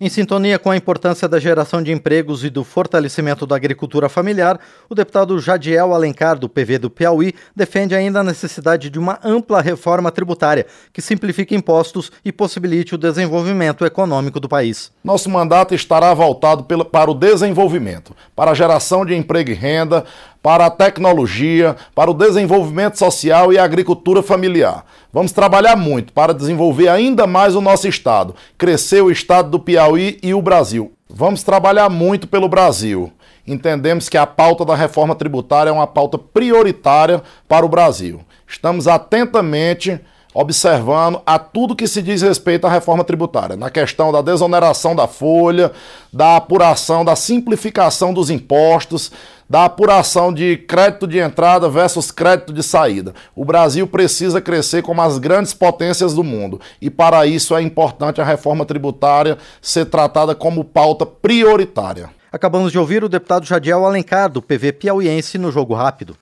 Em sintonia com a importância da geração de empregos e do fortalecimento da agricultura familiar, o deputado Jadiel Alencar, do PV do Piauí, defende ainda a necessidade de uma ampla reforma tributária que simplifique impostos e possibilite o desenvolvimento econômico do país. Nosso mandato estará voltado para o desenvolvimento, para a geração de emprego e renda, para a tecnologia, para o desenvolvimento social e a agricultura familiar. Vamos trabalhar muito para desenvolver ainda mais o nosso estado, crescer o estado do Piauí e o Brasil. Vamos trabalhar muito pelo Brasil. Entendemos que a pauta da reforma tributária é uma pauta prioritária para o Brasil. Estamos atentamente observando a tudo que se diz respeito à reforma tributária, na questão da desoneração da folha, da apuração, da simplificação dos impostos, da apuração de crédito de entrada versus crédito de saída. O Brasil precisa crescer como as grandes potências do mundo e para isso é importante a reforma tributária ser tratada como pauta prioritária. Acabamos de ouvir o deputado Jadiel Alencar, do PV Piauiense, no Jogo Rápido.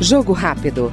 Jogo Rápido.